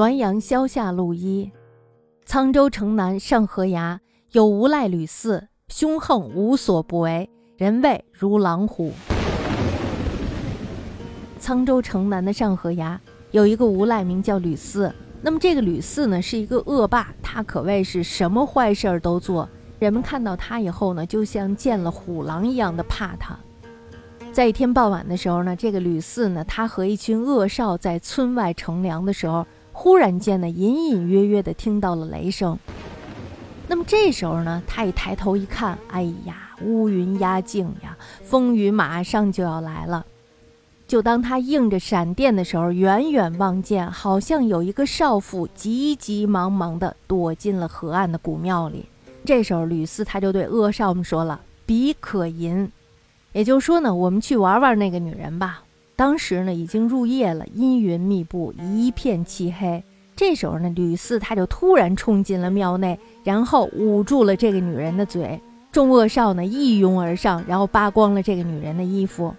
滦阳萧下路一，沧州城南上河崖有无赖吕四，凶横无所不为，人畏如狼虎。沧州城南的上河崖有一个无赖，名叫吕四。那么这个吕四呢，是一个恶霸，他可谓是什么坏事儿都做。人们看到他以后呢，就像见了虎狼一样的怕他。在一天傍晚的时候呢，这个吕四呢，他和一群恶少在村外乘凉的时候。忽然间呢，隐隐约约的听到了雷声。那么这时候呢，他一抬头一看，哎呀，乌云压境呀，风雨马上就要来了。就当他应着闪电的时候，远远望见，好像有一个少妇急急忙忙的躲进了河岸的古庙里。这时候，吕四他就对恶少们说了：“彼可淫。”也就是说呢，我们去玩玩那个女人吧。当时呢，已经入夜了，阴云密布，一片漆黑。这时候呢，吕四他就突然冲进了庙内，然后捂住了这个女人的嘴。众恶少呢一拥而上，然后扒光了这个女人的衣服。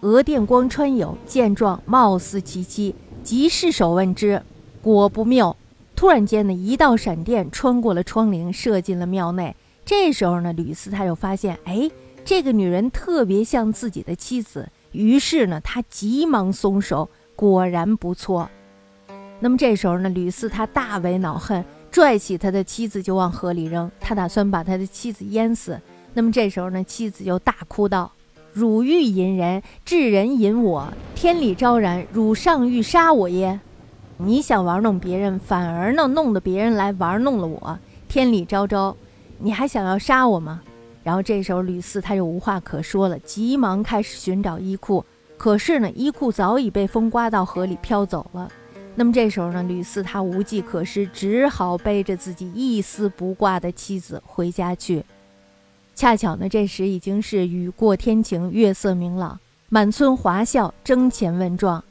额电光穿有，见状貌似其妻，即试手问之，果不谬。突然间呢，一道闪电穿过了窗棂，射进了庙内。这时候呢，吕四他就发现，哎，这个女人特别像自己的妻子。于是呢，他急忙松手，果然不错。那么这时候呢，吕四他大为恼恨，拽起他的妻子就往河里扔，他打算把他的妻子淹死。那么这时候呢，妻子就大哭道：“汝欲淫人，至人淫我，天理昭然，汝尚欲杀我耶？你想玩弄别人，反而呢弄得别人来玩弄了我，天理昭昭，你还想要杀我吗？”然后这时候吕四他就无话可说了，急忙开始寻找衣裤。可是呢，衣裤早已被风刮到河里飘走了。那么这时候呢，吕四他无计可施，只好背着自己一丝不挂的妻子回家去。恰巧呢，这时已经是雨过天晴，月色明朗，满村华笑，争前问状。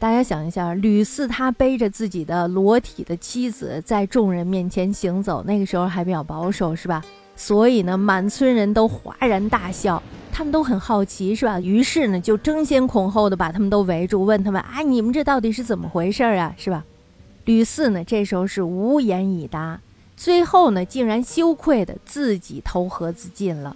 大家想一下，吕四他背着自己的裸体的妻子在众人面前行走，那个时候还比较保守，是吧？所以呢，满村人都哗然大笑，他们都很好奇，是吧？于是呢，就争先恐后的把他们都围住，问他们：“啊，你们这到底是怎么回事啊？是吧？”吕四呢，这时候是无言以答，最后呢，竟然羞愧的自己投河自尽了。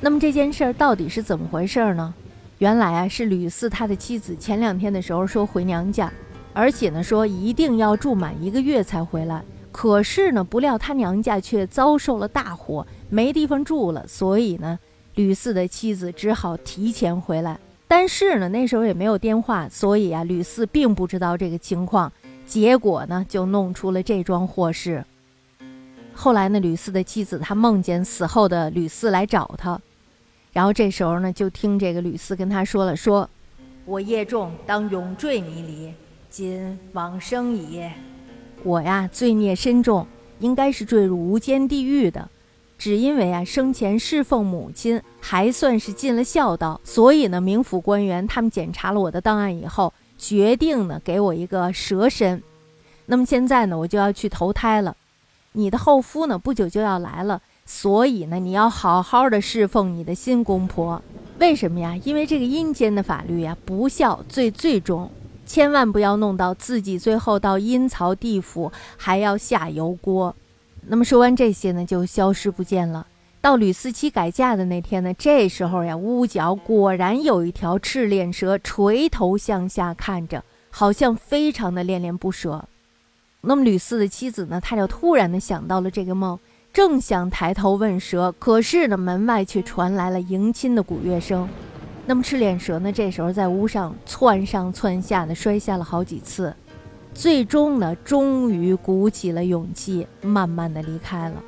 那么这件事儿到底是怎么回事呢？原来啊，是吕四他的妻子前两天的时候说回娘家，而且呢，说一定要住满一个月才回来。可是呢，不料他娘家却遭受了大火，没地方住了，所以呢，吕四的妻子只好提前回来。但是呢，那时候也没有电话，所以啊，吕四并不知道这个情况。结果呢，就弄出了这桩祸事。后来呢，吕四的妻子她梦见死后的吕四来找她，然后这时候呢，就听这个吕四跟他说了：“说我业重，当永坠泥里，今往生矣。”我呀，罪孽深重，应该是坠入无间地狱的。只因为啊，生前侍奉母亲，还算是尽了孝道，所以呢，冥府官员他们检查了我的档案以后，决定呢，给我一个蛇身。那么现在呢，我就要去投胎了。你的后夫呢，不久就要来了，所以呢，你要好好的侍奉你的新公婆。为什么呀？因为这个阴间的法律呀，不孝最最重。千万不要弄到自己最后到阴曹地府还要下油锅。那么说完这些呢，就消失不见了。到吕四七改嫁的那天呢，这时候呀，屋角果然有一条赤练蛇垂头向下看着，好像非常的恋恋不舍。那么吕四的妻子呢，他就突然的想到了这个梦，正想抬头问蛇，可是呢，门外却传来了迎亲的鼓乐声。那么赤脸蛇呢？这时候在屋上窜上窜下的摔下了好几次，最终呢，终于鼓起了勇气，慢慢的离开了。